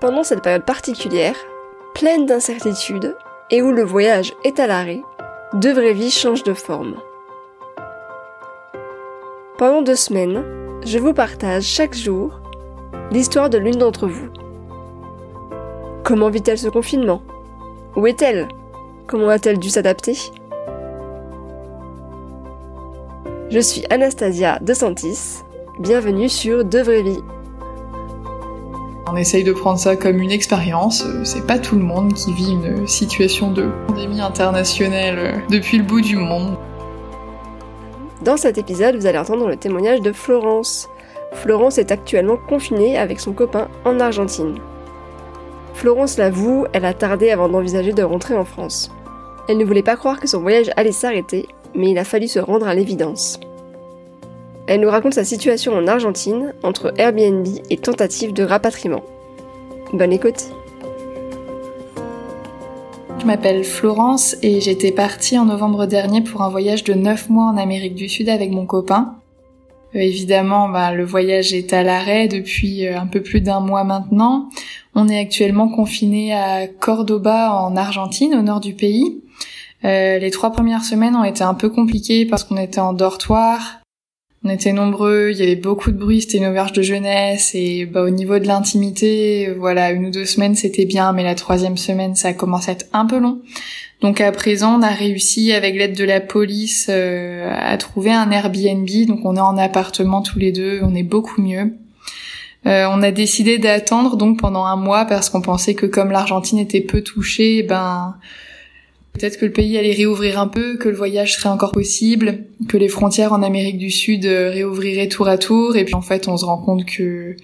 Pendant cette période particulière, pleine d'incertitudes, et où le voyage est à l'arrêt, Deux vraies vies changent de forme. Pendant deux semaines, je vous partage chaque jour l'histoire de l'une d'entre vous. Comment vit-elle ce confinement? Où est-elle? Comment a-t-elle dû s'adapter? Je suis Anastasia De Santis. Bienvenue sur De Vraies Vies. On essaye de prendre ça comme une expérience. C'est pas tout le monde qui vit une situation de pandémie internationale depuis le bout du monde. Dans cet épisode, vous allez entendre le témoignage de Florence. Florence est actuellement confinée avec son copain en Argentine. Florence l'avoue, elle a tardé avant d'envisager de rentrer en France. Elle ne voulait pas croire que son voyage allait s'arrêter, mais il a fallu se rendre à l'évidence. Elle nous raconte sa situation en Argentine, entre Airbnb et tentative de rapatriement. Bonne écoute Je m'appelle Florence et j'étais partie en novembre dernier pour un voyage de 9 mois en Amérique du Sud avec mon copain. Euh, évidemment, bah, le voyage est à l'arrêt depuis euh, un peu plus d'un mois maintenant. On est actuellement confiné à Cordoba en Argentine, au nord du pays. Euh, les trois premières semaines ont été un peu compliquées parce qu'on était en dortoir, on était nombreux, il y avait beaucoup de bruit, c'était une auberge de jeunesse et bah, au niveau de l'intimité, voilà, une ou deux semaines c'était bien, mais la troisième semaine ça commence à être un peu long. Donc à présent on a réussi avec l'aide de la police euh, à trouver un Airbnb, donc on est en appartement tous les deux, on est beaucoup mieux. Euh, on a décidé d'attendre donc pendant un mois parce qu'on pensait que comme l'Argentine était peu touchée, ben Peut-être que le pays allait réouvrir un peu, que le voyage serait encore possible, que les frontières en Amérique du Sud euh, réouvriraient tour à tour, et puis en fait on se rend compte que,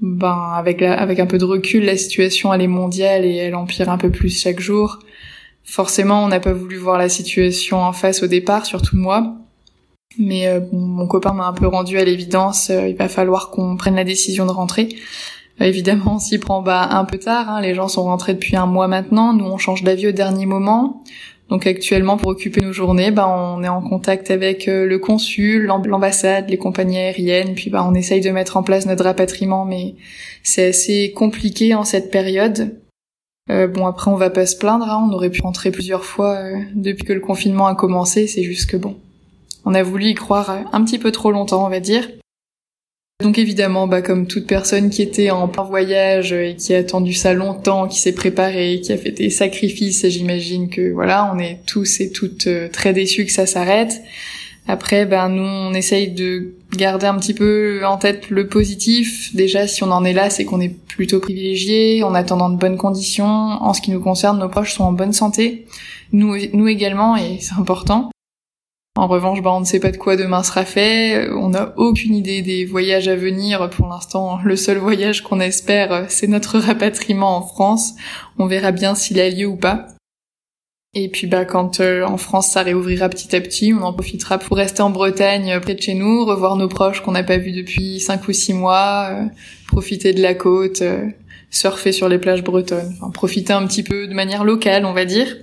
ben avec avec un peu de recul, la situation elle est mondiale et elle empire un peu plus chaque jour. Forcément, on n'a pas voulu voir la situation en face au départ, surtout moi. Mais euh, mon copain m'a un peu rendu à l'évidence, euh, il va falloir qu'on prenne la décision de rentrer. Évidemment, on s'y prend bah, un peu tard. Hein. Les gens sont rentrés depuis un mois maintenant. Nous, on change d'avis au dernier moment. Donc actuellement, pour occuper nos journées, bah, on est en contact avec euh, le consul, l'ambassade, les compagnies aériennes, puis bah, on essaye de mettre en place notre rapatriement, mais c'est assez compliqué en cette période. Euh, bon, après, on va pas se plaindre, hein. on aurait pu rentrer plusieurs fois euh, depuis que le confinement a commencé, c'est juste que bon, on a voulu y croire un petit peu trop longtemps, on va dire. Donc évidemment, bah, comme toute personne qui était en voyage et qui a attendu ça longtemps, qui s'est préparée, qui a fait des sacrifices, j'imagine que voilà, on est tous et toutes euh, très déçus que ça s'arrête. Après, ben nous, on essaye de garder un petit peu en tête le positif. Déjà, si on en est là, c'est qu'on est plutôt privilégié, on attend dans de bonnes conditions. En ce qui nous concerne, nos proches sont en bonne santé. Nous, nous également, et c'est important. En revanche, bah, on ne sait pas de quoi demain sera fait. On n'a aucune idée des voyages à venir. Pour l'instant, le seul voyage qu'on espère, c'est notre rapatriement en France. On verra bien s'il a lieu ou pas. Et puis bah quand euh, en France ça réouvrira petit à petit, on en profitera pour rester en Bretagne euh, près de chez nous, revoir nos proches qu'on n'a pas vus depuis cinq ou six mois, euh, profiter de la côte, surfer sur les plages bretonnes, enfin profiter un petit peu de manière locale on va dire.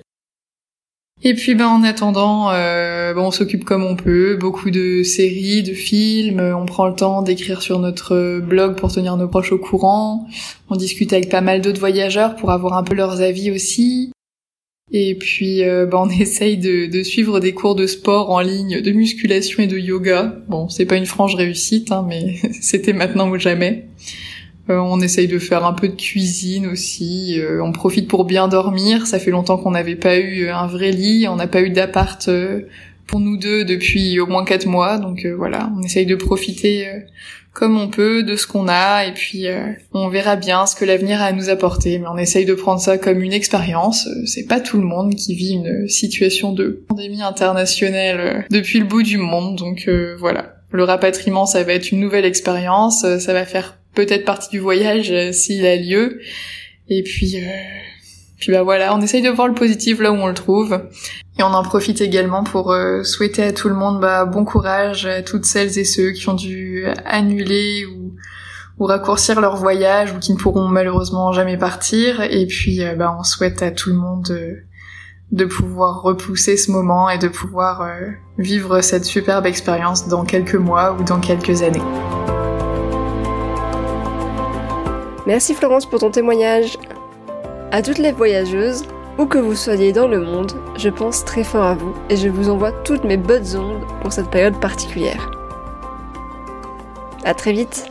Et puis ben en attendant, euh, ben, on s'occupe comme on peut, beaucoup de séries, de films, on prend le temps d'écrire sur notre blog pour tenir nos proches au courant, on discute avec pas mal d'autres voyageurs pour avoir un peu leurs avis aussi. Et puis euh, ben, on essaye de, de, suivre des cours de sport en ligne, de musculation et de yoga. Bon, c'est pas une franche réussite, hein, mais c'était maintenant ou jamais. Euh, on essaye de faire un peu de cuisine aussi. Euh, on profite pour bien dormir. Ça fait longtemps qu'on n'avait pas eu un vrai lit. On n'a pas eu d'appart euh, pour nous deux depuis au moins quatre mois. Donc voilà, on essaye de profiter comme on peut de ce qu'on a et puis on verra bien ce que l'avenir a à nous apporter. Mais on essaye de prendre ça comme une expérience. C'est pas tout le monde qui vit une situation de pandémie internationale depuis le bout du monde. Donc voilà. Le rapatriement, ça va être une nouvelle expérience, ça va faire peut-être partie du voyage euh, s'il a lieu. Et puis, euh, puis bah voilà, on essaye de voir le positif là où on le trouve. Et on en profite également pour euh, souhaiter à tout le monde bah, bon courage à toutes celles et ceux qui ont dû annuler ou, ou raccourcir leur voyage ou qui ne pourront malheureusement jamais partir. Et puis bah, on souhaite à tout le monde de pouvoir repousser ce moment et de pouvoir vivre cette superbe expérience dans quelques mois ou dans quelques années. Merci Florence pour ton témoignage. À toutes les voyageuses, où que vous soyez dans le monde, je pense très fort à vous et je vous envoie toutes mes bonnes ondes pour cette période particulière. À très vite